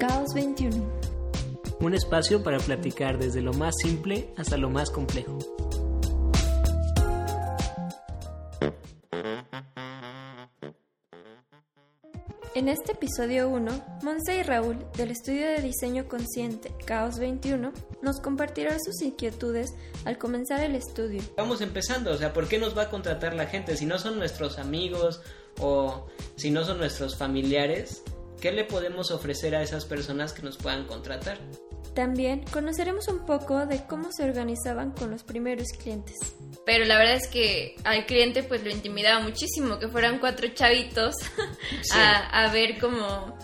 Caos 21. Un espacio para platicar desde lo más simple hasta lo más complejo. En este episodio 1, Monse y Raúl, del estudio de diseño consciente Caos 21, nos compartirán sus inquietudes al comenzar el estudio. Vamos empezando, o sea, ¿por qué nos va a contratar la gente? Si no son nuestros amigos o si no son nuestros familiares, ¿qué le podemos ofrecer a esas personas que nos puedan contratar? También conoceremos un poco de cómo se organizaban con los primeros clientes. Pero la verdad es que al cliente pues lo intimidaba muchísimo que fueran cuatro chavitos Sí. a, a ver como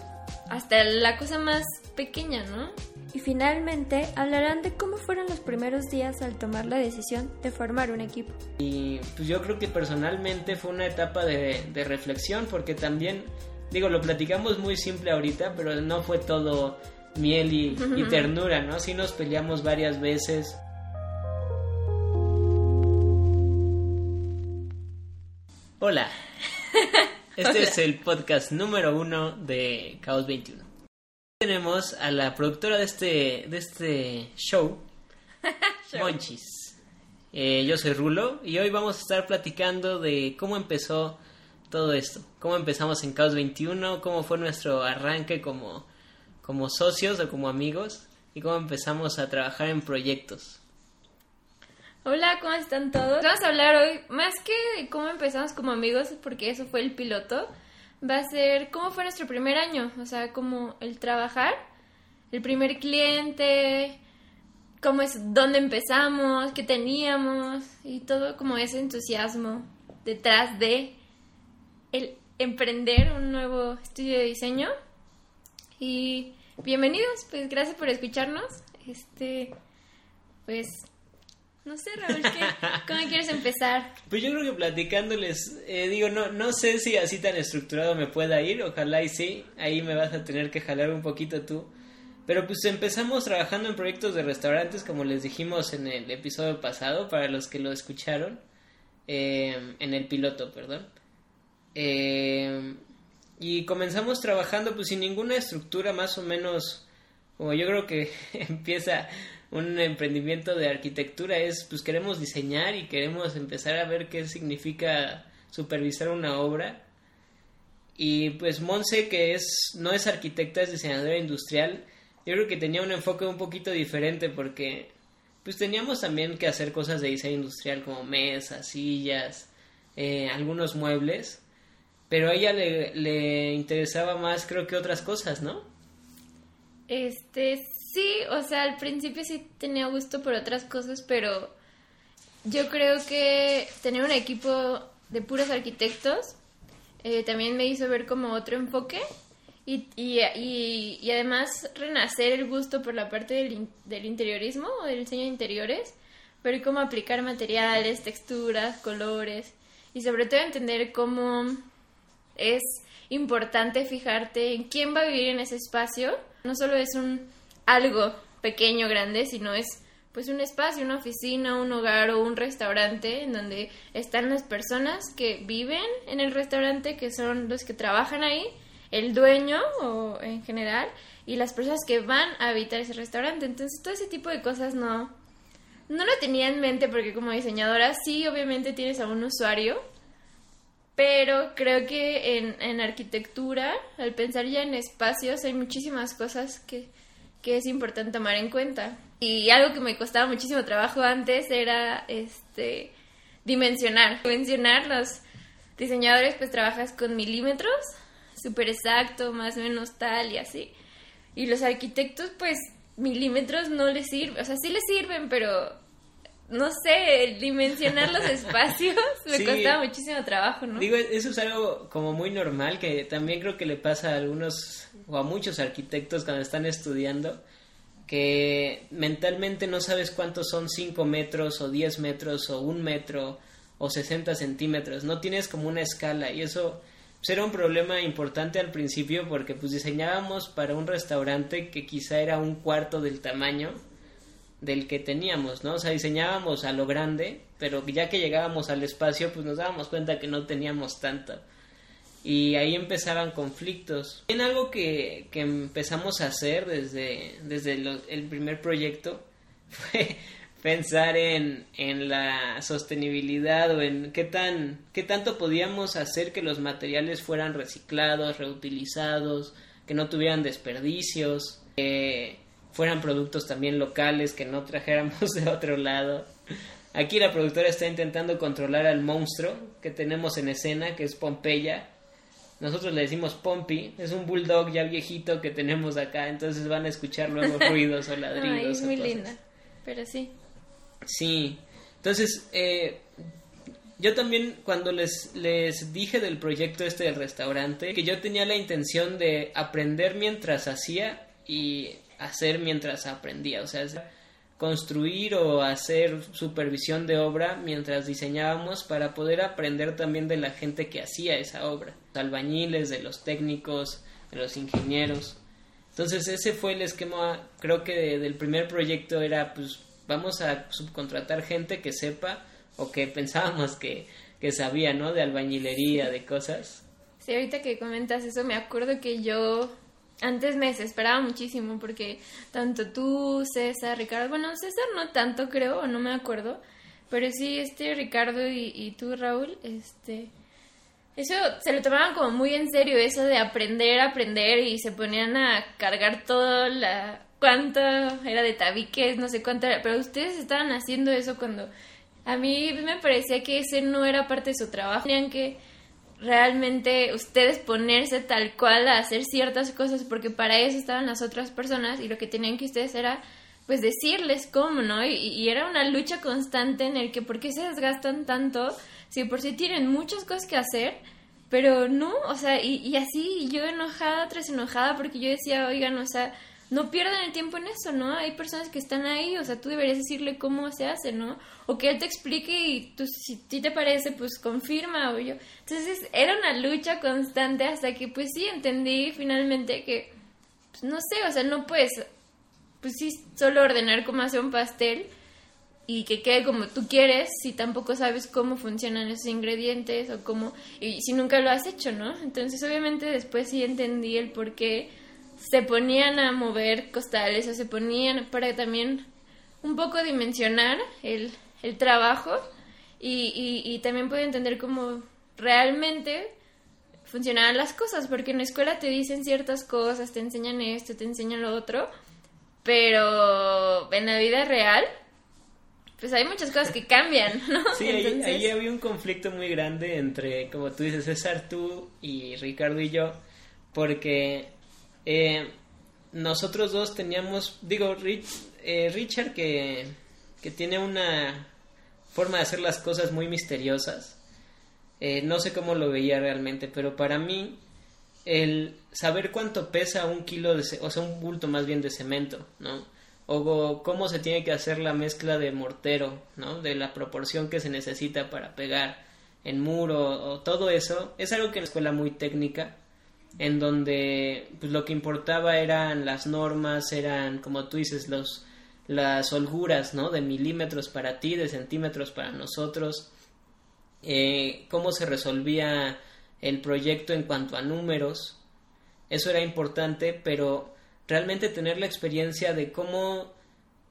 hasta la cosa más pequeña, ¿no? Y finalmente hablarán de cómo fueron los primeros días al tomar la decisión de formar un equipo. Y pues yo creo que personalmente fue una etapa de, de reflexión porque también, digo, lo platicamos muy simple ahorita, pero no fue todo miel y, y ternura, ¿no? Sí nos peleamos varias veces. Hola, este es el podcast número uno de Caos 21. Tenemos a la productora de este, de este show, Monchis. Eh, yo soy Rulo y hoy vamos a estar platicando de cómo empezó todo esto, cómo empezamos en Caos 21, cómo fue nuestro arranque como, como socios o como amigos y cómo empezamos a trabajar en proyectos. Hola, ¿cómo están todos? Vamos a hablar hoy, más que cómo empezamos como amigos, porque eso fue el piloto, va a ser cómo fue nuestro primer año, o sea, como el trabajar, el primer cliente, cómo es, dónde empezamos, qué teníamos y todo como ese entusiasmo detrás de el emprender un nuevo estudio de diseño. Y bienvenidos, pues gracias por escucharnos. Este, pues, no sé, Raúl, ¿qué- ¿cómo quieres empezar? Pues yo creo que platicándoles, eh, digo, no, no sé si así tan estructurado me pueda ir, ojalá y sí, ahí me vas a tener que jalar un poquito tú. Pero pues empezamos trabajando en proyectos de restaurantes, como les dijimos en el episodio pasado, para los que lo escucharon, eh, en el piloto, perdón. Eh, y comenzamos trabajando pues sin ninguna estructura más o menos, como yo creo que empieza un emprendimiento de arquitectura, es pues queremos diseñar y queremos empezar a ver qué significa supervisar una obra. Y pues Monse, que es no es arquitecta, es diseñadora industrial, yo creo que tenía un enfoque un poquito diferente porque pues teníamos también que hacer cosas de diseño industrial como mesas, sillas, eh, algunos muebles, pero a ella le, le interesaba más creo que otras cosas, ¿no? Este, sí, o sea, al principio sí tenía gusto por otras cosas, pero yo creo que tener un equipo de puros arquitectos eh, también me hizo ver como otro enfoque y, y, y, además renacer el gusto por la parte del, del interiorismo o del diseño de interiores, ver cómo aplicar materiales, texturas, colores y sobre todo entender cómo es importante fijarte en quién va a vivir en ese espacio. No solo es un algo pequeño, grande, sino es pues un espacio, una oficina, un hogar o un restaurante en donde están las personas que viven en el restaurante, que son los que trabajan ahí, el dueño o en general, y las personas que van a habitar ese restaurante. Entonces todo ese tipo de cosas no, no lo tenía en mente porque como diseñadora sí obviamente tienes a un usuario, pero creo que en, en arquitectura, al pensar ya en espacios, hay muchísimas cosas que, que es importante tomar en cuenta. Y algo que me costaba muchísimo trabajo antes era este dimensionar. Dimensionar los diseñadores pues trabajas con milímetros, súper exacto, más o menos tal y así. Y los arquitectos pues milímetros no les sirven, o sea, sí les sirven, pero no sé, dimensionar los espacios me Sí. costaba muchísimo trabajo, ¿no? Digo, eso es algo como muy normal que también creo que le pasa a algunos o a muchos arquitectos cuando están estudiando que mentalmente no sabes cuántos son 5 metros o 10 metros o un metro o 60 centímetros, no tienes como una escala y eso pues, era un problema importante al principio porque pues diseñábamos para un restaurante que quizá era un cuarto del tamaño del que teníamos, ¿no? O sea, diseñábamos a lo grande, pero ya que llegábamos al espacio, pues nos dábamos cuenta que no teníamos tanto. y ahí empezaban conflictos. En algo que, que empezamos a hacer desde, desde el primer proyecto fue pensar en, en la sostenibilidad o en qué tan qué tanto podíamos hacer que los materiales fueran reciclados, reutilizados, que no tuvieran desperdicios, que fueran productos también locales, que no trajéramos de otro lado. Aquí la productora está intentando controlar al monstruo que tenemos en escena, que es Pompeya, nosotros le decimos Pompi, es un bulldog ya viejito que tenemos acá, entonces van a escuchar luego ruidos o ladridos. Ay, es muy linda, pero sí. Sí, entonces eh, yo también cuando les, les dije del proyecto este del restaurante, que yo tenía la intención de aprender mientras hacía y hacer mientras aprendía, o sea, construir o hacer supervisión de obra mientras diseñábamos para poder aprender también de la gente que hacía esa obra, albañiles, de los técnicos, de los ingenieros. Entonces ese fue el esquema, creo que del primer proyecto era pues vamos a subcontratar gente que sepa o que pensábamos que, que sabía, ¿no? De albañilería, de cosas. Sí, ahorita que comentas eso me acuerdo que yo antes me desesperaba muchísimo porque tanto tú, César, Ricardo, bueno, César no tanto creo, no me acuerdo, pero sí, este Ricardo y, y tú, Raúl, este, eso se lo tomaban como muy en serio, eso de aprender, aprender, y se ponían a cargar todo la, cuánto era de tabiques, no sé cuánto era, pero ustedes estaban haciendo eso cuando a mí me parecía que ese no era parte de su trabajo, tenían que realmente ustedes ponerse tal cual a hacer ciertas cosas porque para eso estaban las otras personas y lo que tenían que ustedes era pues decirles cómo, ¿no? Y, era una lucha constante en el que por qué se desgastan tanto si por sí tienen muchas cosas que hacer, pero no, o sea, y, y así yo enojada tras enojada porque yo decía, oigan, o sea, no pierdan el tiempo en eso, ¿no? Hay personas que están ahí, o sea, tú deberías decirle cómo se hace, ¿no? O que él te explique y tú, si ti te parece, pues confirma o yo. Entonces era una lucha constante hasta que pues sí entendí finalmente que, pues no sé, o sea, no puedes, pues sí, solo ordenar cómo hacer un pastel y que quede como tú quieres si tampoco sabes cómo funcionan esos ingredientes o cómo, y si nunca lo has hecho, ¿no? Entonces obviamente después sí entendí el por qué se ponían a mover costales o se ponían para también un poco dimensionar el, el trabajo y, y, también puede entender cómo realmente funcionaban las cosas, porque en la escuela te dicen ciertas cosas, te enseñan esto, te enseñan lo otro, pero en la vida real, pues hay muchas cosas que cambian, ¿no? Sí, ahí, ahí, había un conflicto muy grande entre, como tú dices, César, tú y Ricardo y yo, porque eh, nosotros dos teníamos, digo, eh, Richard que, que, tiene una forma de hacer las cosas muy misteriosas. Eh, no sé cómo lo veía realmente, pero para mí el saber cuánto pesa un kilo de, o sea, un bulto más bien de cemento, ¿no? O cómo se tiene que hacer la mezcla de mortero, ¿no? De la proporción que se necesita para pegar en muro o todo eso, es algo que en la escuela muy técnica en donde pues, lo que importaba eran las normas, eran, como tú dices, los, las holguras, ¿no? De milímetros para ti, de centímetros para nosotros, eh, cómo se resolvía el proyecto en cuanto a números, eso era importante, pero realmente tener la experiencia de cómo,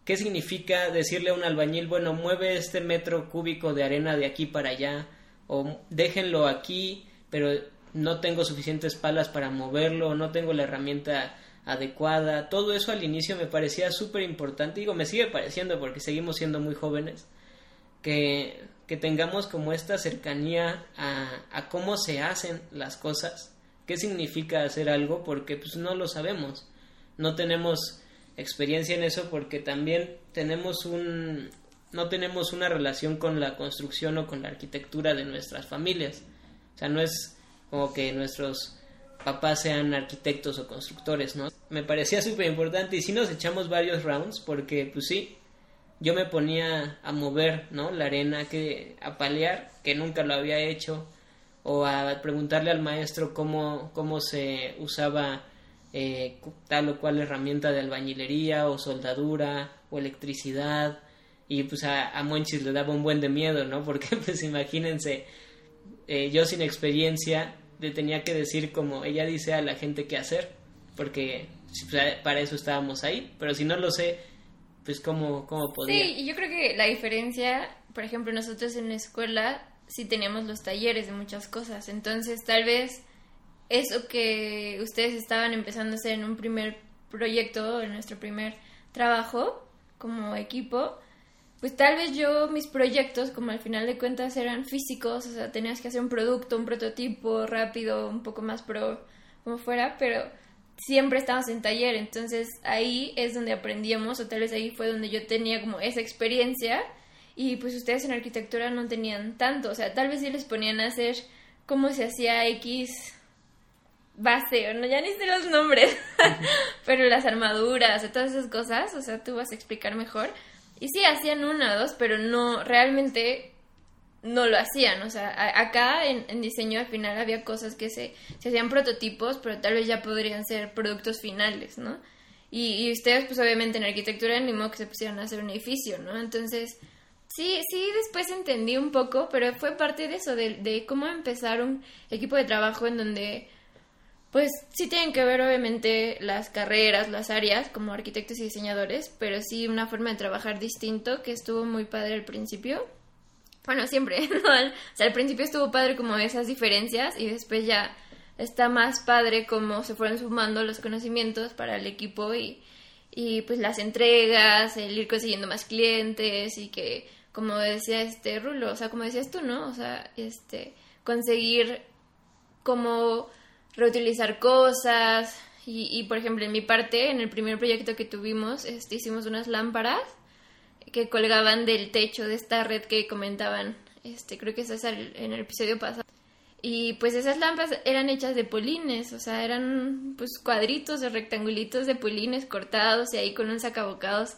qué significa decirle a un albañil, bueno, mueve este metro cúbico de arena de aquí para allá, o déjenlo aquí, pero no tengo suficientes palas para moverlo, no tengo la herramienta adecuada. Todo eso al inicio me parecía súper importante. Digo, me sigue pareciendo porque seguimos siendo muy jóvenes. Que, que tengamos como esta cercanía a, a, cómo se hacen las cosas. ¿Qué significa hacer algo? Porque pues no lo sabemos. No tenemos experiencia en eso porque también tenemos un no tenemos una relación con la construcción o con la arquitectura de nuestras familias. O sea, no es como que nuestros papás sean arquitectos o constructores, ¿no? Me parecía súper importante y sí nos echamos varios rounds porque, pues sí, yo me ponía a mover, ¿no? La arena, que, a palear, que nunca lo había hecho, o a preguntarle al maestro cómo, cómo se usaba eh, tal o cual herramienta de albañilería o soldadura o electricidad y pues a, a Monchis le daba un buen de miedo, ¿no? Porque pues imagínense, eh, yo sin experiencia le tenía que decir como ella dice a la gente qué hacer, porque para eso estábamos ahí, pero si no lo sé, pues cómo, cómo podía. Sí, y yo creo que la diferencia, por ejemplo, nosotros en la escuela sí teníamos los talleres de muchas cosas, entonces tal vez eso que ustedes estaban empezando a hacer en un primer proyecto, en nuestro primer trabajo como equipo, pues tal vez yo mis proyectos, como al final de cuentas eran físicos, o sea, tenías que hacer un producto, un prototipo rápido, un poco más pro, como fuera, pero siempre estábamos en taller, entonces ahí es donde aprendíamos, o tal vez ahí fue donde yo tenía como esa experiencia, y pues ustedes en arquitectura no tenían tanto, o sea, tal vez sí les ponían a hacer cómo se hacía X base, o no, ya ni sé los nombres, pero las armaduras, o todas esas cosas, o sea, tú vas a explicar mejor. Y sí, hacían una o dos, pero no, realmente no lo hacían. O sea, acá en, diseño al final había cosas que se, se hacían prototipos, pero tal vez ya podrían ser productos finales, ¿no? Y, ustedes, pues obviamente en arquitectura, ni modo que se pusieran a hacer un edificio, ¿no? Entonces, sí, sí, después entendí un poco, pero fue parte de eso, de, de cómo empezar un equipo de trabajo en donde pues sí tienen que ver obviamente las carreras, las áreas como arquitectos y diseñadores, pero sí una forma de trabajar distinto que estuvo muy padre al principio. Bueno, siempre, ¿no? O sea, al principio estuvo padre como esas diferencias y después ya está más padre como se fueron sumando los conocimientos para el equipo y, y pues las entregas, el ir consiguiendo más clientes y que como decía este Rulo, o sea, como decías tú, ¿no? O sea, este conseguir como reutilizar cosas. Y, por ejemplo, en mi parte, en el primer proyecto que tuvimos, este, hicimos unas lámparas que colgaban del techo de esta red que comentaban, este, creo que es en el episodio pasado. Y pues esas lámparas eran hechas de polines, o sea, eran pues cuadritos o rectangulitos de polines cortados y ahí con un sacabocados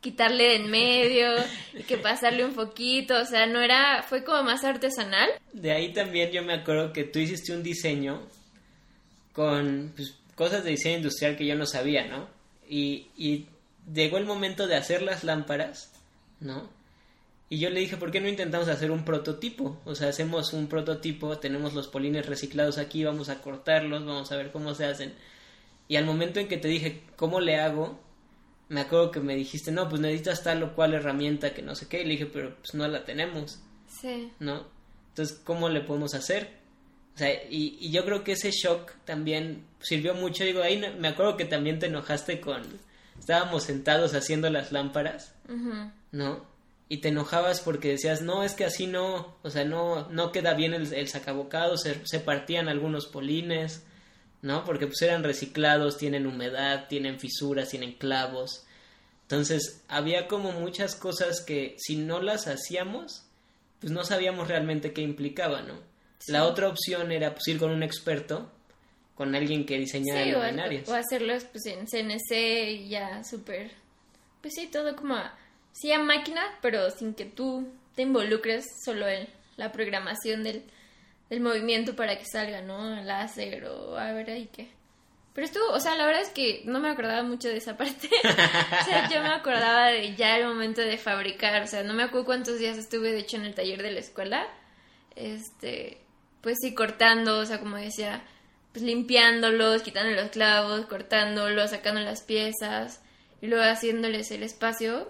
quitarle de en medio y que pasarle un poquito, o sea, no era, fue como más artesanal. De ahí también yo me acuerdo que tú hiciste un diseño con pues, cosas de diseño industrial que yo no sabía, ¿no? Y, y llegó el momento de hacer las lámparas, ¿no? Y yo le dije, ¿por qué no intentamos hacer un prototipo? O sea, hacemos un prototipo, tenemos los polines reciclados aquí, vamos a cortarlos, vamos a ver cómo se hacen. Y al momento en que te dije, ¿cómo le hago? Me acuerdo que me dijiste, no, pues necesitas tal o cual herramienta que no sé qué. Y le dije, pero pues no la tenemos. Sí. ¿No? Entonces, ¿cómo le podemos hacer? O sea, y, yo creo que ese shock también sirvió mucho. Digo, ahí me acuerdo que también te enojaste con... Estábamos sentados haciendo las lámparas, ¿no? Y te enojabas porque decías, no, es que así no, o sea, no, no queda bien el, el sacabocado, se, se partían algunos polines, ¿no? Porque pues eran reciclados, tienen humedad, tienen fisuras, tienen clavos. Entonces, había como muchas cosas que si no las hacíamos, pues no sabíamos realmente qué implicaba, ¿no? La otra opción era pues, ir con un experto, con alguien que diseñara sí, o, hacerlos pues, en CNC ya súper... Pues sí, todo como... A, sí a máquina, pero sin que tú te involucres solo en la programación del, del movimiento para que salga, ¿no? El láser o a ver ahí qué. Pero estuvo, o sea, la verdad es que no me acordaba mucho de esa parte. o sea, yo me acordaba de ya el momento de fabricar. O sea, no me acuerdo cuántos días estuve, de hecho, en el taller de la escuela. Este, pues sí, cortando, o sea, como decía, pues limpiándolos, quitando los clavos, cortándolos, sacando las piezas y luego haciéndoles el espacio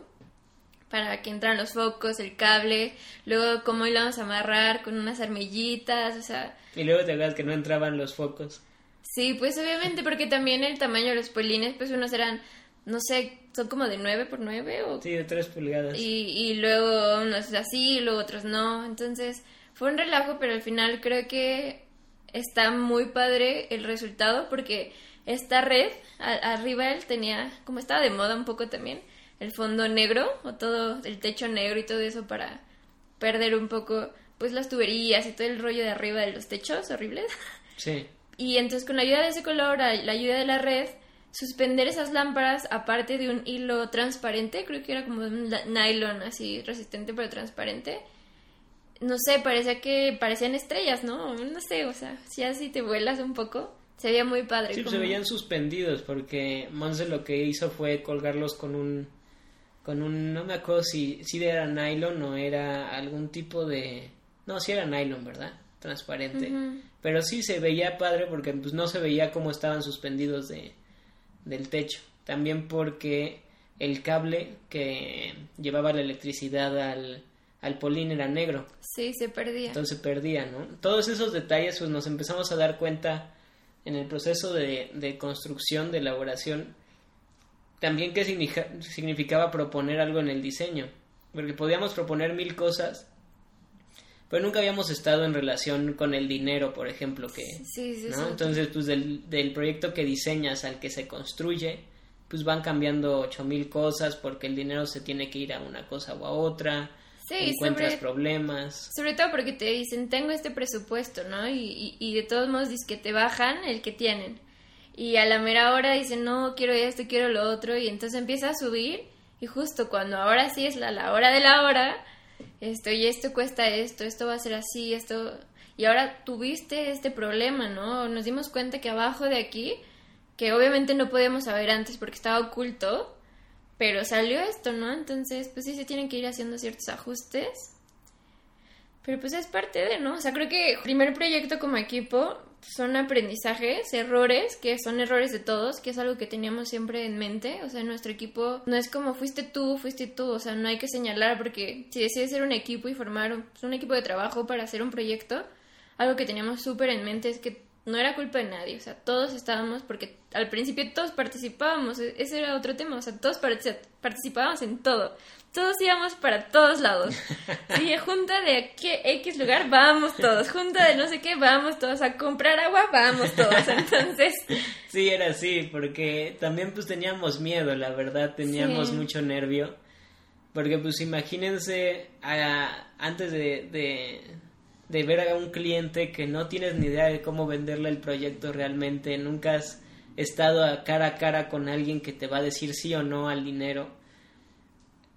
para que entran los focos, el cable, luego cómo íbamos a amarrar con unas armillitas, o sea... Y luego te acuerdas que no entraban los focos. Sí, pues obviamente porque también el tamaño de los polines, pues unos eran, no sé, son como de 9 por 9 o... Sí, de 3 pulgadas. Y, y luego unos así, y luego otros no, entonces fue un relajo, pero al final creo que está muy padre el resultado porque esta red, arriba él tenía, como estaba de moda un poco también, el fondo negro o todo el techo negro y todo eso para perder un poco pues las tuberías y todo el rollo de arriba de los techos horribles. Sí. Y entonces con la ayuda de ese color, la ayuda de la red, suspender esas lámparas aparte de un hilo transparente, creo que era como un nylon así resistente pero transparente no sé, parecía que parecían estrellas, ¿no? No sé, o sea, si así te vuelas un poco, se veía muy padre. Sí, se veían suspendidos porque Monse lo que hizo fue colgarlos con un, con un, no me acuerdo si, si era nylon o era algún tipo de, no, si era nylon, ¿verdad? transparente. Pero sí se veía padre porque pues no se veía cómo estaban suspendidos de, del techo. También porque el cable que llevaba la electricidad al, al polín era negro. Sí, se perdía. Entonces se perdía, ¿no? Todos esos detalles pues nos empezamos a dar cuenta en el proceso de, de construcción, de elaboración, también qué significaba proponer algo en el diseño. Porque podíamos proponer mil cosas, pero nunca habíamos estado en relación con el dinero, por ejemplo, que, sí, sí, ¿no? Entonces, pues del, del proyecto que diseñas al que se construye, pues van cambiando ocho mil cosas porque el dinero se tiene que ir a una cosa o a otra Sí, encuentras sobre, problemas. sobre todo porque te dicen, tengo este presupuesto, ¿no? Y, y, y de todos modos dices que te bajan el que tienen. Y a la mera hora dicen, no, quiero esto, quiero lo otro. Y entonces empieza a subir. Y justo cuando ahora sí es la, la hora de la hora, esto y esto cuesta esto, esto va a ser así, esto... Y ahora tuviste este problema, ¿no? Nos dimos cuenta que abajo de aquí, que obviamente no podíamos saber antes porque estaba oculto, pero salió esto, ¿no? Entonces, pues sí se tienen que ir haciendo ciertos ajustes. Pero pues es parte de, ¿no? O sea, creo que primer proyecto como equipo son aprendizajes, errores, que son errores de todos, que es algo que teníamos siempre en mente. O sea, nuestro equipo no es como fuiste tú, fuiste tú. O sea, no hay que señalar porque si decides ser un equipo y formar un, un equipo de trabajo para hacer un proyecto, algo que teníamos súper en mente es que no era culpa de nadie, o sea, todos estábamos, porque al principio todos participábamos, e-, ese era otro tema, o sea, todos participábamos en todo, todos íbamos para todos lados. Sí, junta de qué X lugar, vamos todos, junta de no sé qué, vamos todos, a comprar agua, vamos todos, entonces... Sí, era así, porque también pues teníamos miedo, la verdad, teníamos Sí. mucho nervio, porque pues imagínense a- antes de, de, de ver a un cliente que no tienes ni idea de cómo venderle el proyecto realmente, nunca has estado a cara a cara con alguien que te va a decir sí o no al dinero.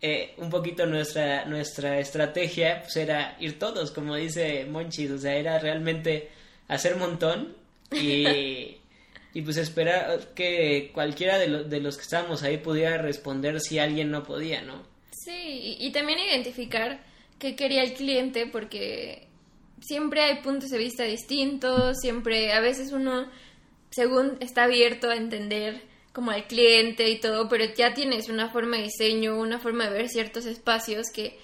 Eh, un poquito nuestra, nuestra estrategia pues era ir todos, como dice Monchis, o sea, era realmente hacer montón y, y pues esperar que cualquiera de, lo- de los que estábamos ahí pudiera responder si alguien no podía, ¿no? Sí, y, y también identificar qué quería el cliente, porque siempre hay puntos de vista distintos, siempre, a veces uno, según está abierto a entender como al cliente y todo, pero ya tienes una forma de diseño, una forma de ver ciertos espacios que,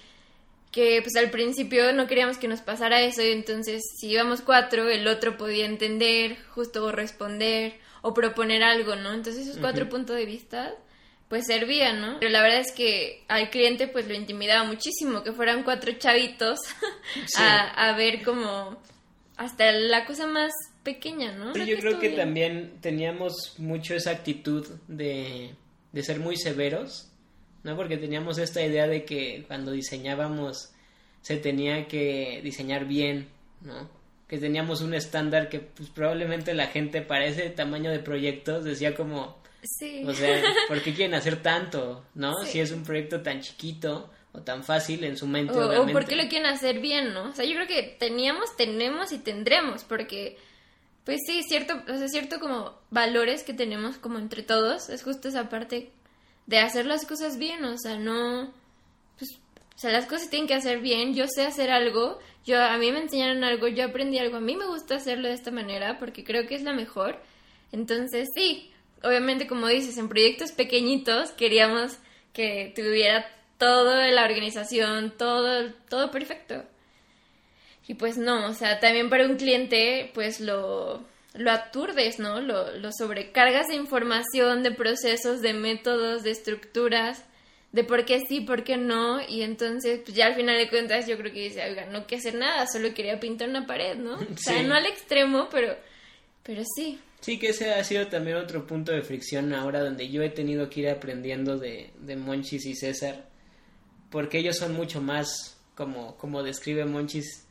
que pues al principio no queríamos que nos pasara eso, y entonces si íbamos cuatro, el otro podía entender, justo o responder o proponer algo, ¿no? Entonces esos cuatro puntos de vista pues servían, ¿no? Pero la verdad es que al cliente pues lo intimidaba muchísimo que fueran cuatro chavitos Sí. a, a ver como hasta la cosa más pequeña, ¿no? Sí, yo creo estuvo que bien. también teníamos mucho esa actitud de, de ser muy severos, ¿no? Porque teníamos esta idea de que cuando diseñábamos se tenía que diseñar bien, ¿no? Que teníamos un estándar que pues, probablemente la gente para ese tamaño de proyectos decía como, Sí. o sea, ¿por qué quieren hacer tanto, no? Sí. Si es un proyecto tan chiquito o tan fácil en su mente, O, o obviamente. por qué lo quieren hacer bien, ¿no? O sea, yo creo que teníamos, tenemos y tendremos, porque, pues sí, cierto, o sea, cierto como valores que tenemos como entre todos, es justo esa parte de hacer las cosas bien, o sea, no, pues, o sea, las cosas se tienen que hacer bien, yo sé hacer algo, yo, a mí me enseñaron algo, yo aprendí algo, a mí me gusta hacerlo de esta manera porque creo que es la mejor, entonces sí, obviamente como dices, en proyectos pequeñitos queríamos que tuviera toda la organización, todo, todo perfecto. Y pues no, o sea, también para un cliente, pues lo, lo aturdes, ¿no? Lo, lo sobrecargas de información, de procesos, de métodos, de estructuras, de por qué sí, por qué no, y entonces, pues ya al final de cuentas yo creo que dice, oiga, no quiero hacer nada, solo quería pintar una pared, ¿no? O sea, Sí. no al extremo, pero, pero sí. Sí, que ese ha sido también otro punto de fricción ahora donde yo he tenido que ir aprendiendo de, de Monchis y César, porque ellos son mucho más, como, como describe Monchis,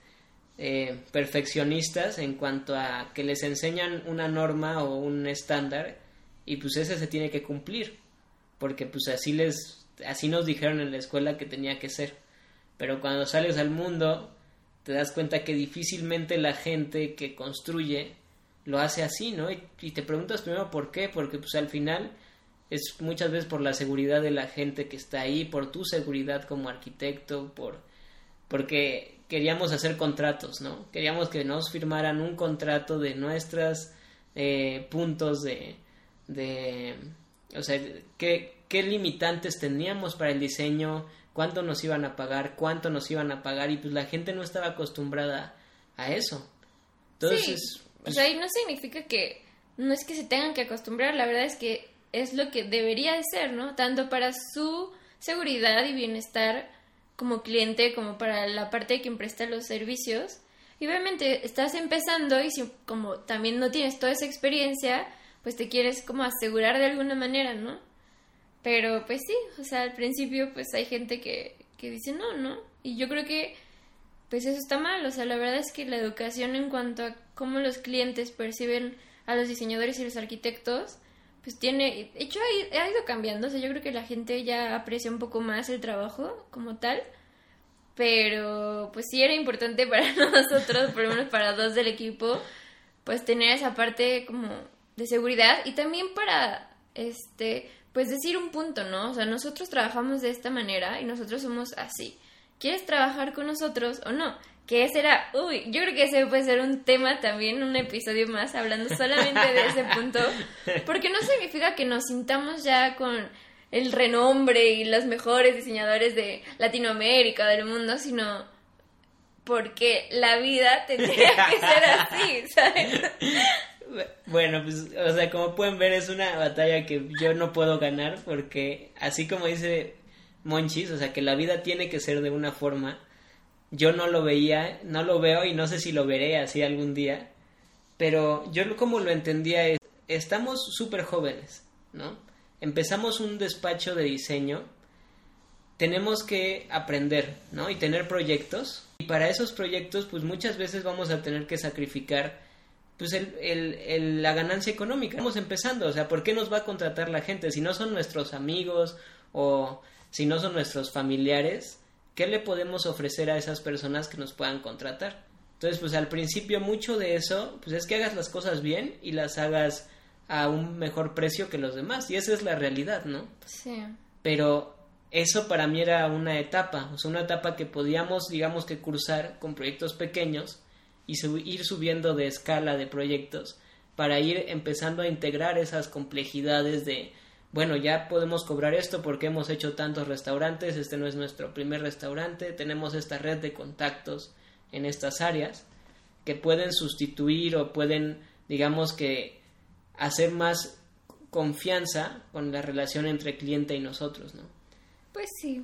eh, perfeccionistas en cuanto a que les enseñan una norma o un estándar y pues ese se tiene que cumplir, porque pues así les, así nos dijeron en la escuela que tenía que ser, pero cuando sales al mundo te das cuenta que difícilmente la gente que construye lo hace así, ¿no? Y, y te preguntas primero por qué, porque pues al final es muchas veces por la seguridad de la gente que está ahí, por tu seguridad como arquitecto, por porque queríamos hacer contratos, ¿no? Queríamos que nos firmaran un contrato de nuestros eh, puntos de, de, o sea, qué, qué limitantes teníamos para el diseño, cuánto nos iban a pagar, cuánto nos iban a pagar y pues la gente no estaba acostumbrada a eso. Entonces, o sea, ahí no significa que no es que se tengan que acostumbrar, la verdad es que es lo que debería de ser, ¿no? Tanto para su seguridad y bienestar como cliente como para la parte de quien presta los servicios. Y obviamente estás empezando y si como también no tienes toda esa experiencia, pues te quieres como asegurar de alguna manera, ¿no? Pero pues sí, o sea, al principio pues hay gente que, que dice no, ¿no? Y yo creo que pues eso está mal, o sea, la verdad es que la educación en cuanto a cómo los clientes perciben a los diseñadores y los arquitectos, pues tiene, de hecho ha, ido cambiando, o sea, yo creo que la gente ya aprecia un poco más el trabajo como tal, pero pues sí era importante para nosotros, por lo menos para dos del equipo, pues tener esa parte como de seguridad y también para, este, pues decir un punto, ¿no? O sea, nosotros trabajamos de esta manera y nosotros somos así. ¿Quieres trabajar con nosotros o no? Que ese era, uy, yo creo que ese puede ser un tema también, un episodio más, hablando solamente de ese punto, porque no significa que nos sintamos ya con el renombre y los mejores diseñadores de Latinoamérica, del mundo, sino porque la vida tendría que ser así, ¿sabes? Bueno, pues, o sea, como pueden ver, es una batalla que yo no puedo ganar porque, así como dice Monchis, o sea, que la vida tiene que ser de una forma, yo no lo veía, no lo veo y no sé si lo veré así algún día, pero yo como lo entendía es, estamos súper jóvenes, ¿no? Empezamos un despacho de diseño, tenemos que aprender, ¿no? Y tener proyectos, y para esos proyectos, pues muchas veces vamos a tener que sacrificar pues el, el, el, la ganancia económica. Estamos empezando, o sea, ¿por qué nos va a contratar la gente? Si no son nuestros amigos o si no son nuestros familiares, ¿qué le podemos ofrecer a esas personas que nos puedan contratar? Entonces, pues al principio mucho de eso, pues es que hagas las cosas bien y las hagas a un mejor precio que los demás. Y esa es la realidad, ¿no? Sí. Pero eso para mí era una etapa, o sea, una etapa que podíamos, digamos que cursar con proyectos pequeños y sub ir subiendo de escala de proyectos para ir empezando a integrar esas complejidades de bueno, ya podemos cobrar esto porque hemos hecho tantos restaurantes, este no es nuestro primer restaurante, tenemos esta red de contactos en estas áreas que pueden sustituir o pueden, digamos que, hacer más confianza con la relación entre cliente y nosotros, ¿no? Pues sí.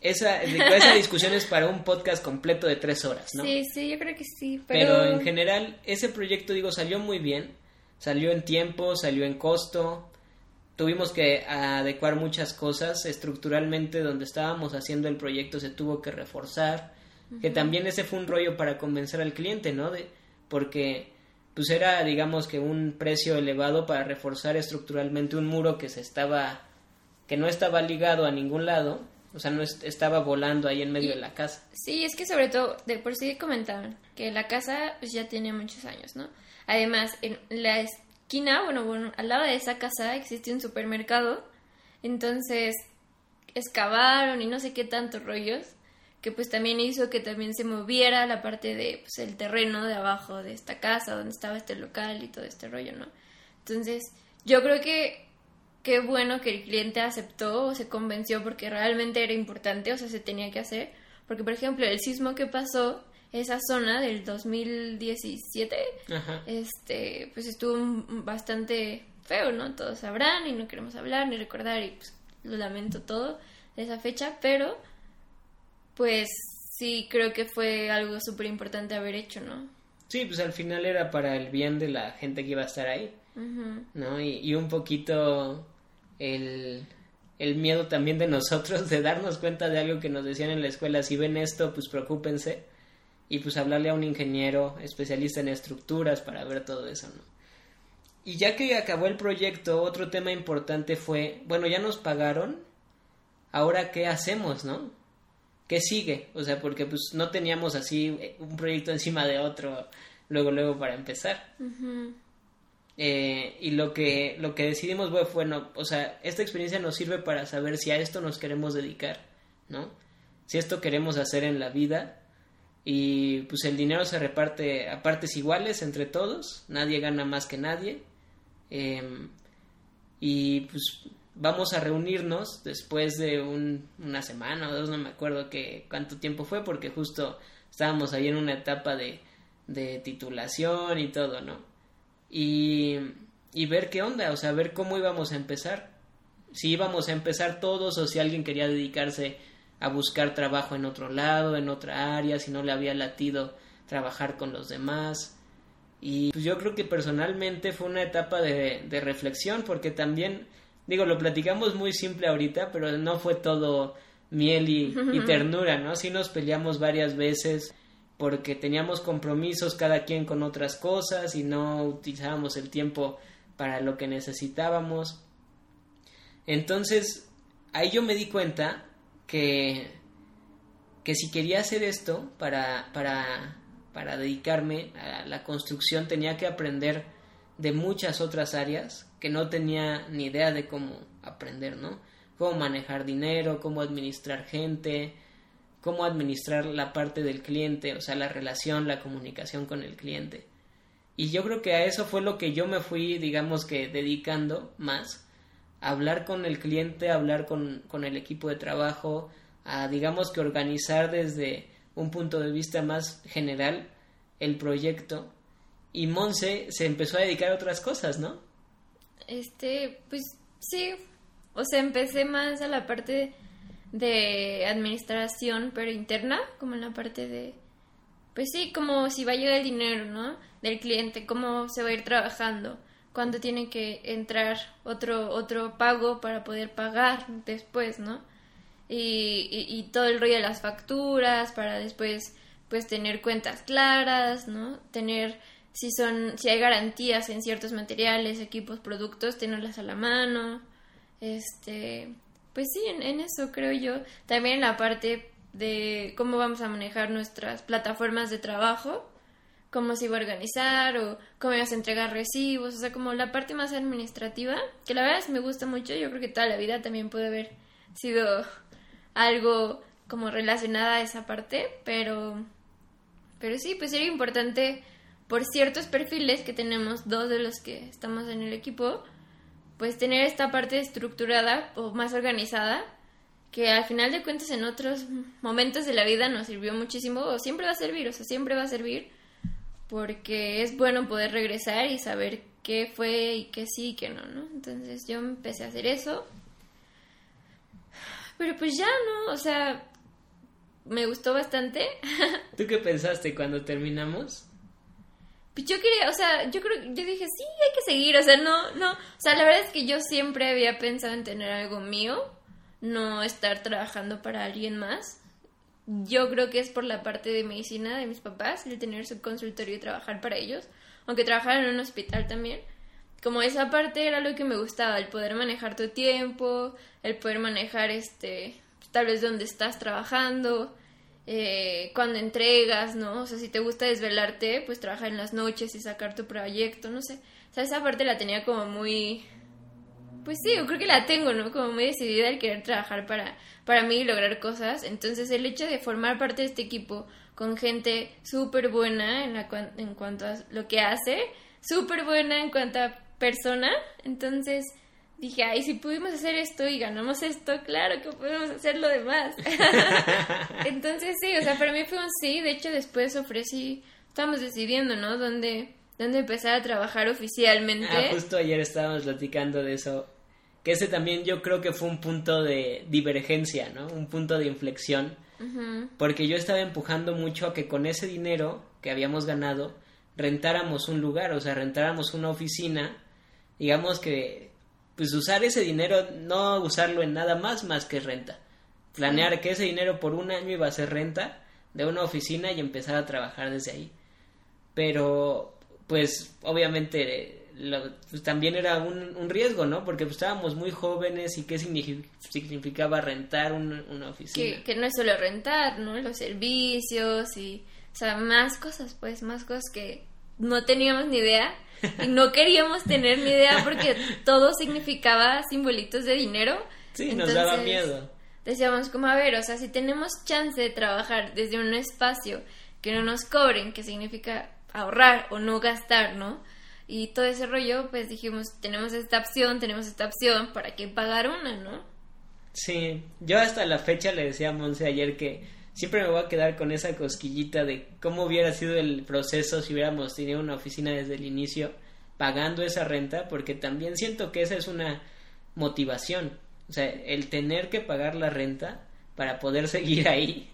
Esa, esa discusión es para un podcast completo de tres horas, ¿no? Sí, sí, yo creo que sí. Pero... Pero, en general, ese proyecto, digo, salió muy bien. Salió en tiempo, salió en costo. Tuvimos que adecuar muchas cosas. Estructuralmente, donde estábamos haciendo el proyecto, se tuvo que reforzar. Uh -huh. Que también ese fue un rollo para convencer al cliente, ¿no? De, porque, pues era, digamos que un precio elevado para reforzar estructuralmente un muro que se estaba. que no estaba ligado a ningún lado o sea, no est estaba volando ahí en medio y, de la casa. Sí, es que sobre todo, de por sí comentaban que la casa pues, ya tiene muchos años, ¿no? Además, en la esquina, bueno, al lado de esa casa existe un supermercado. Entonces, excavaron y no sé qué tantos rollos. Que pues también hizo que también se moviera la parte de pues, el terreno de abajo de esta casa, donde estaba este local y todo este rollo, ¿no? Entonces, yo creo que qué bueno que el cliente aceptó o se convenció porque realmente era importante, o sea, se tenía que hacer. Porque, por ejemplo, el sismo que pasó, esa zona del 2017, Ajá. este, pues estuvo bastante feo, ¿no? Todos sabrán y no queremos hablar ni recordar y pues lo lamento todo de esa fecha, pero pues sí creo que fue algo súper importante haber hecho, ¿no? Sí, pues al final era para el bien de la gente que iba a estar ahí, uh -huh. ¿no? Y, y un poquito el, el, miedo también de nosotros de darnos cuenta de algo que nos decían en la escuela, si ven esto, pues preocúpense y pues hablarle a un ingeniero especialista en estructuras para ver todo eso, ¿no? Y ya que acabó el proyecto, otro tema importante fue, bueno, ya nos pagaron, ahora qué hacemos, ¿no? ¿Qué sigue? O sea, porque pues no teníamos así un proyecto encima de otro luego, luego para empezar. Uh -huh. Eh, y lo que, lo que decidimos fue, bueno, o sea, esta experiencia nos sirve para saber si a esto nos queremos dedicar, ¿no? Si esto queremos hacer en la vida y pues el dinero se reparte a partes iguales entre todos, nadie gana más que nadie. Em, y pues vamos a reunirnos después de una semana o dos, no me acuerdo que, cuánto tiempo fue, porque justo estábamos ahí en una etapa de, de titulación y todo, ¿no? Y, y ver qué onda, o sea, ver cómo íbamos a empezar. Si íbamos a empezar todos o si alguien quería dedicarse a buscar trabajo en otro lado, en otra área, si no le había latido trabajar con los demás. Y pues yo creo que personalmente fue una etapa de, de reflexión porque también, digo, lo platicamos muy simple ahorita, pero no fue todo miel y, y ternura, ¿no? Sí nos peleamos varias veces porque teníamos compromisos cada quien con otras cosas y no utilizábamos el tiempo para lo que necesitábamos. Entonces, ahí yo me di cuenta que, que si quería hacer esto para, para, para dedicarme a la construcción tenía que aprender de muchas otras áreas que no tenía ni idea de cómo aprender, ¿no? Cómo manejar dinero, cómo administrar gente, cómo administrar la parte del cliente, o sea, la relación, la comunicación con el cliente. Y yo creo que a eso fue lo que yo me fui, digamos que, dedicando más hablar con el cliente, hablar con, con el equipo de trabajo, a digamos que organizar desde un punto de vista más general el proyecto. Y Monse se empezó a dedicar a otras cosas, ¿no? Este, pues sí. O sea, empecé más a la parte de administración, pero interna, como en la parte de, pues sí, como si va a llegar el dinero, ¿no? Del cliente, cómo se va a ir trabajando cuando tiene que entrar otro, otro pago para poder pagar después, ¿no? Y, y, todo el rollo de las facturas para después pues tener cuentas claras, ¿no? Tener si son si hay garantías en ciertos materiales, equipos, productos, tenerlas a la mano. Este, pues sí, en, en eso creo yo. También la parte de cómo vamos a manejar nuestras plataformas de trabajo cómo se iba a organizar o cómo ibas a entregar recibos, o sea, como la parte más administrativa, que la verdad es me gusta mucho, yo creo que toda la vida también puede haber sido algo como relacionada a esa parte, pero pero sí, pues era importante por ciertos perfiles que tenemos dos de los que estamos en el equipo, pues tener esta parte estructurada o más organizada que al final de cuentas en otros momentos de la vida nos sirvió muchísimo o siempre va a servir, o sea, siempre va a servir porque es bueno poder regresar y saber qué fue y qué sí y qué no, ¿no? Entonces yo empecé a hacer eso. Pero pues ya, ¿no? O sea, me gustó bastante. ¿Tú qué pensaste cuando terminamos? Pues yo quería, o sea, yo creo, yo dije, sí, hay que seguir, o sea, no, no, o sea, la verdad es que yo siempre había pensado en tener algo mío, no estar trabajando para alguien más yo creo que es por la parte de medicina de mis papás, el tener su consultorio y trabajar para ellos, aunque trabajar en un hospital también. Como esa parte era lo que me gustaba, el poder manejar tu tiempo, el poder manejar este, tal vez dónde estás trabajando, eh, cuando entregas, ¿no? O sea, si te gusta desvelarte, pues trabajar en las noches y sacar tu proyecto, no sé. O sea, esa parte la tenía como muy, pues sí, yo creo que la tengo, ¿no? Como muy decidida el querer trabajar para, para mí y lograr cosas. Entonces el hecho de formar parte de este equipo con gente súper buena en, la, en cuanto a lo que hace, súper buena en cuanto a persona, entonces dije, ay, si pudimos hacer esto y ganamos esto, claro que podemos hacer lo demás. entonces sí, o sea, para mí fue un sí, de hecho después ofrecí, estamos decidiendo, ¿no? Dónde, dónde empezar a trabajar oficialmente. Ah, justo ayer estábamos platicando de eso que ese también yo creo que fue un punto de divergencia, ¿no? Un punto de inflexión, porque yo estaba empujando mucho a que con ese dinero que habíamos ganado rentáramos un lugar, o sea, rentáramos una oficina, digamos que, pues usar ese dinero, no usarlo en nada más más que renta, planear que ese dinero por un año iba a ser renta de una oficina y empezar a trabajar desde ahí. Pero, pues, obviamente pues, también era un, riesgo, ¿no? Porque pues, estábamos muy jóvenes y qué significaba rentar una oficina. Que, no es solo rentar, ¿no? Los servicios y, o sea, más cosas, pues, más cosas que no teníamos ni idea y no queríamos tener ni idea porque todo significaba simbolitos de dinero. Sí, nos daba miedo. Decíamos como, a ver, o sea, si tenemos chance de trabajar desde un espacio que no nos cobren, que significa ahorrar o no gastar, ¿no? Y todo ese rollo, pues dijimos, tenemos esta opción, tenemos esta opción, ¿para qué pagar una, no? Sí, yo hasta la fecha le decía a Monse ayer que siempre me voy a quedar con esa cosquillita de cómo hubiera sido el proceso si hubiéramos tenido una oficina desde el inicio pagando esa renta, porque también siento que esa es una motivación. O sea, el tener que pagar la renta para poder seguir ahí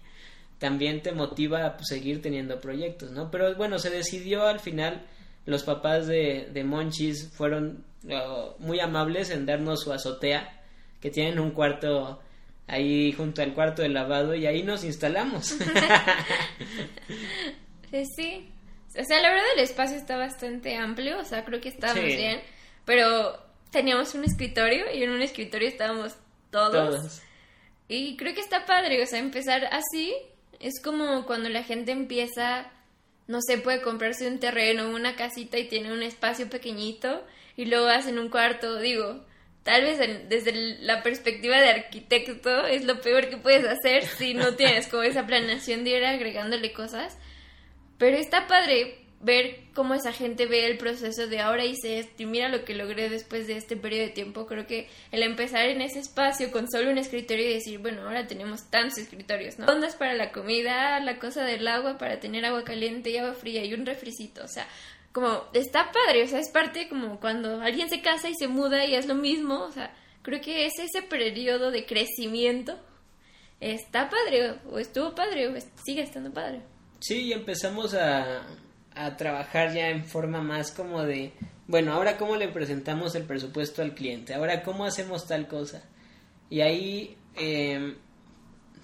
también te motiva a pues, seguir teniendo proyectos, ¿no? Pero bueno, se decidió al final, los papás de, de Monchis fueron uh, muy amables en darnos su azotea, que tienen un cuarto ahí junto al cuarto de lavado y ahí nos instalamos. sí, o sea, la verdad el espacio está bastante amplio, o sea, creo que estábamos bien, pero teníamos un escritorio y en un escritorio estábamos todos. todos. Y creo que está padre, o sea, empezar así es como cuando la gente empieza, no sé, puede comprarse un terreno, una casita y tiene un espacio pequeñito y luego hacen un cuarto, digo, tal vez desde la perspectiva de arquitecto es lo peor que puedes hacer si no tienes como esa planeación de ir agregándole cosas. Pero está padre ver cómo esa gente ve el proceso de ahora hice esto y mira lo que logré después de este periodo de tiempo. Creo que el empezar en ese espacio con solo un escritorio y decir, bueno, ahora tenemos tantos escritorios, ¿no? Ondas para la comida, la cosa del agua para tener agua caliente y agua fría y un refricito, o sea, como está padre, o sea, es parte como cuando alguien se casa y se muda y es lo mismo, o sea, creo que es ese periodo de crecimiento. Está padre, o estuvo padre, o sigue estando padre. Sí, empezamos a, a trabajar ya en forma más como de, bueno, ahora cómo le presentamos el presupuesto al cliente, ahora cómo hacemos tal cosa. Y ahí, eh,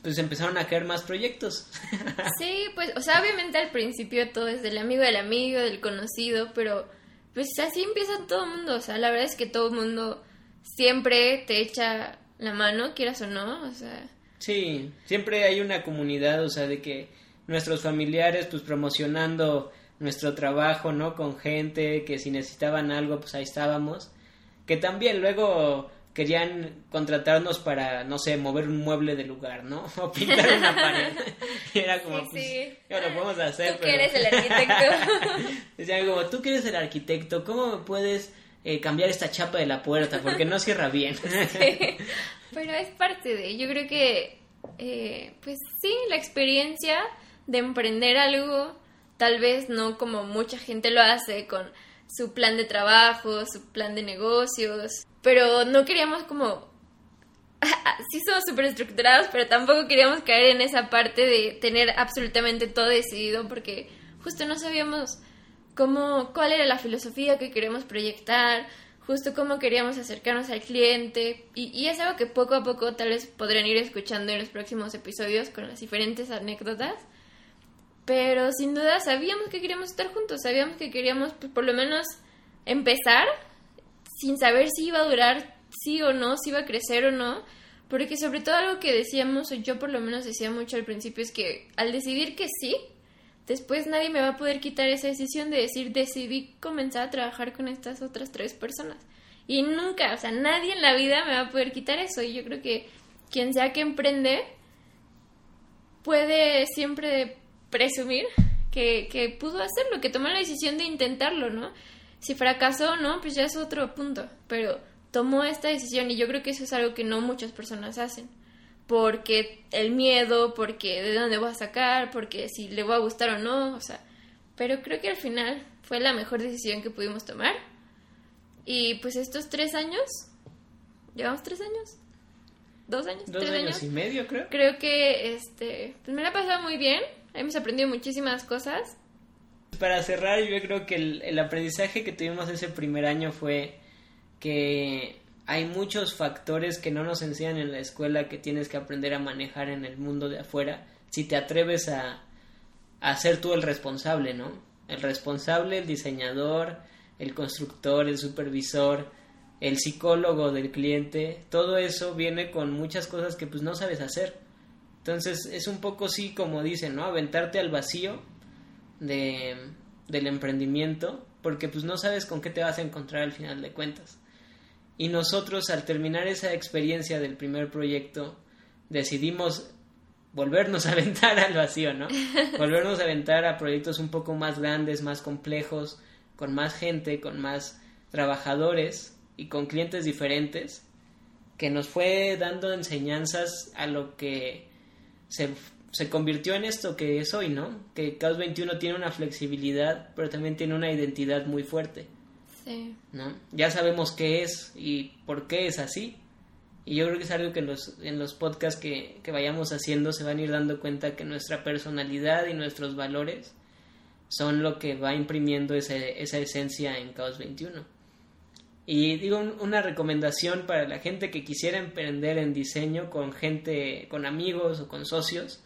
pues empezaron a caer más proyectos. sí, pues, o sea, obviamente al principio todo es del amigo del amigo, del conocido, pero pues así empieza todo el mundo, o sea, la verdad es que todo el mundo siempre te echa la mano, quieras o no, o sea. Sí, siempre hay una comunidad, o sea, de que nuestros familiares, pues promocionando nuestro trabajo, ¿no? Con gente que si necesitaban algo, pues ahí estábamos. Que también luego querían contratarnos para, no sé, mover un mueble de lugar, ¿no? O pintar una pared. y era como, pues, sí. ya lo podemos hacer. Tú que eres el arquitecto. Decían como, tú que eres el arquitecto, ¿cómo me puedes eh, cambiar esta chapa de la puerta? Porque no cierra bien. sí. Pero es parte de, yo creo que, eh, pues sí, la experiencia de emprender algo tal vez no como mucha gente lo hace con su plan de trabajo, su plan de negocios, pero no queríamos como... sí somos súper estructurados, pero tampoco queríamos caer en esa parte de tener absolutamente todo decidido porque justo no sabíamos cómo, cuál era la filosofía que queríamos proyectar, justo cómo queríamos acercarnos al cliente. Y, y, es algo que poco a poco tal vez podrán ir escuchando en los próximos episodios con las diferentes anécdotas pero sin duda sabíamos que queríamos estar juntos, sabíamos que queríamos pues, por lo menos empezar sin saber si iba a durar sí o no, si iba a crecer o no. Porque sobre todo algo que decíamos, o yo por lo menos decía mucho al principio, es que al decidir que sí, después nadie me va a poder quitar esa decisión de decir, decidí comenzar a trabajar con estas otras tres personas. Y nunca, o sea, nadie en la vida me va a poder quitar eso. Y yo creo que quien sea que emprende puede siempre presumir que, que pudo hacerlo, que tomó la decisión de intentarlo, ¿no? Si fracasó, ¿no? Pues ya es otro punto, pero tomó esta decisión y yo creo que eso es algo que no muchas personas hacen. Porque el miedo, porque de dónde voy a sacar, porque si le va a gustar o no, o sea, pero creo que al final fue la mejor decisión que pudimos tomar. Y pues estos tres años, llevamos tres años, dos años, dos tres años, y medio creo. Creo que este, pues me la ha pasado muy bien. Hemos aprendido muchísimas cosas. Para cerrar, yo creo que el, aprendizaje que tuvimos ese primer año fue que hay muchos factores que no nos enseñan en la escuela que tienes que aprender a manejar en el mundo de afuera si te atreves a, ser tú el responsable, ¿no? El responsable, el diseñador, el constructor, el supervisor, el psicólogo del cliente, todo eso viene con muchas cosas que pues no sabes hacer. Entonces es un poco sí como dicen, ¿no? Aventarte al vacío de, del emprendimiento porque pues no sabes con qué te vas a encontrar al final de cuentas. Y nosotros al terminar esa experiencia del primer proyecto decidimos volvernos a aventar al vacío, ¿no? Volvernos a aventar a proyectos un poco más grandes, más complejos, con más gente, con más trabajadores y con clientes diferentes, que nos fue dando enseñanzas a lo que se, se convirtió en esto que es hoy, ¿no? Que Caos 21 tiene una flexibilidad, pero también tiene una identidad muy fuerte. Sí. ¿no? Ya sabemos qué es y por qué es así. Y yo creo que es algo que los, en los podcasts que, que vayamos haciendo se van a ir dando cuenta que nuestra personalidad y nuestros valores son lo que va imprimiendo ese, esa esencia en Caos 21. Y digo un- una recomendación para la gente que quisiera emprender en diseño con gente, con amigos o con socios,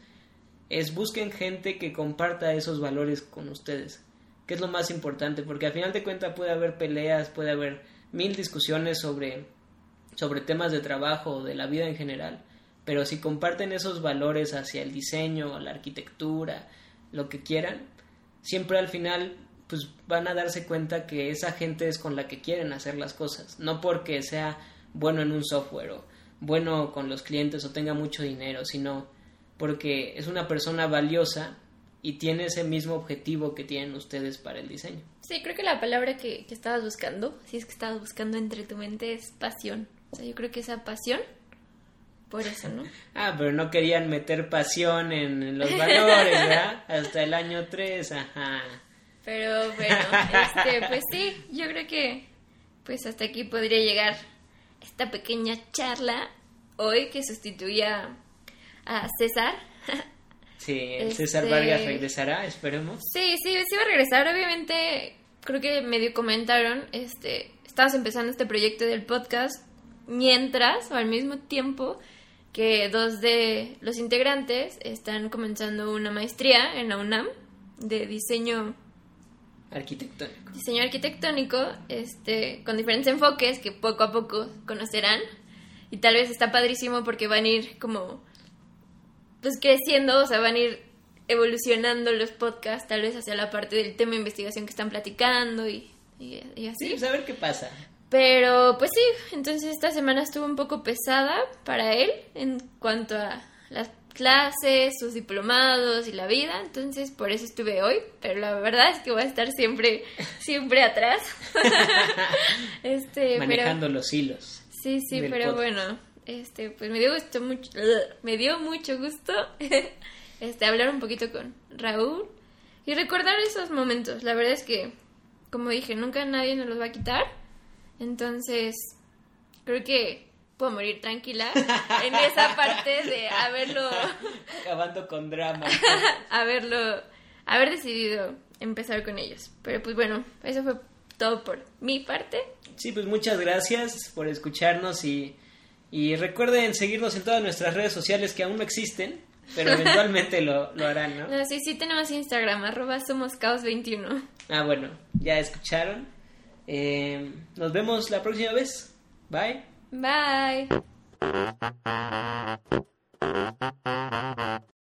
es busquen gente que comparta esos valores con ustedes, que es lo más importante, porque al final de cuentas puede haber peleas, puede haber mil discusiones sobre, sobre temas de trabajo o de la vida en general, pero si comparten esos valores hacia el diseño, la arquitectura, lo que quieran, siempre al final pues van a darse cuenta que esa gente es con la que quieren hacer las cosas, no porque sea bueno en un software o bueno con los clientes o tenga mucho dinero, sino porque es una persona valiosa y tiene ese mismo objetivo que tienen ustedes para el diseño. Sí, creo que la palabra que, que estabas buscando, si es que estabas buscando entre tu mente, es pasión. O sea, yo creo que esa pasión, por eso, ¿no? Ah, pero no querían meter pasión en los valores, ¿verdad? Hasta el año 3, ajá. Pero bueno, este, pues sí, yo creo que pues hasta aquí podría llegar esta pequeña charla hoy que sustituía a César. Sí, el César Este- Vargas regresará, esperemos. Sí, sí, sí va a regresar. Obviamente, creo que medio comentaron, este, estabas empezando este proyecto del podcast mientras o al mismo tiempo que dos de los integrantes están comenzando una maestría en la UNAM de diseño Arquitectónico. diseño arquitectónico, este, con diferentes enfoques que poco a poco conocerán. Y tal vez está padrísimo porque van a ir como pues creciendo, o sea, van a ir evolucionando los podcasts, tal vez hacia la parte del tema de investigación que están platicando y, y, y así. Sí, pues a ver qué pasa. Pero pues sí, entonces esta semana estuvo un poco pesada para él en cuanto a las clases, sus diplomados y la vida, entonces por eso estuve hoy, pero la verdad es que voy a estar siempre, siempre atrás. este, Manejando pero los hilos. sí, sí, pero podcast. bueno, este, pues me dio gusto mucho, me dio mucho gusto, este, hablar un poquito con Raúl y recordar esos momentos. La verdad es que, como dije, nunca nadie nos los va a quitar. Entonces, creo que puedo morir tranquila en esa parte de haberlo, Acabando con drama. haberlo, haber decidido empezar con ellos. Pero pues bueno, eso fue todo por mi parte. Sí, pues muchas gracias por escucharnos y, y recuerden seguirnos en todas nuestras redes sociales que aún no existen, pero eventualmente lo, lo harán, ¿no? No, sí, sí tenemos Instagram, arroba somos caos21. Ah, bueno, ya escucharon. Eh, nos vemos la próxima vez. Bye. Bye.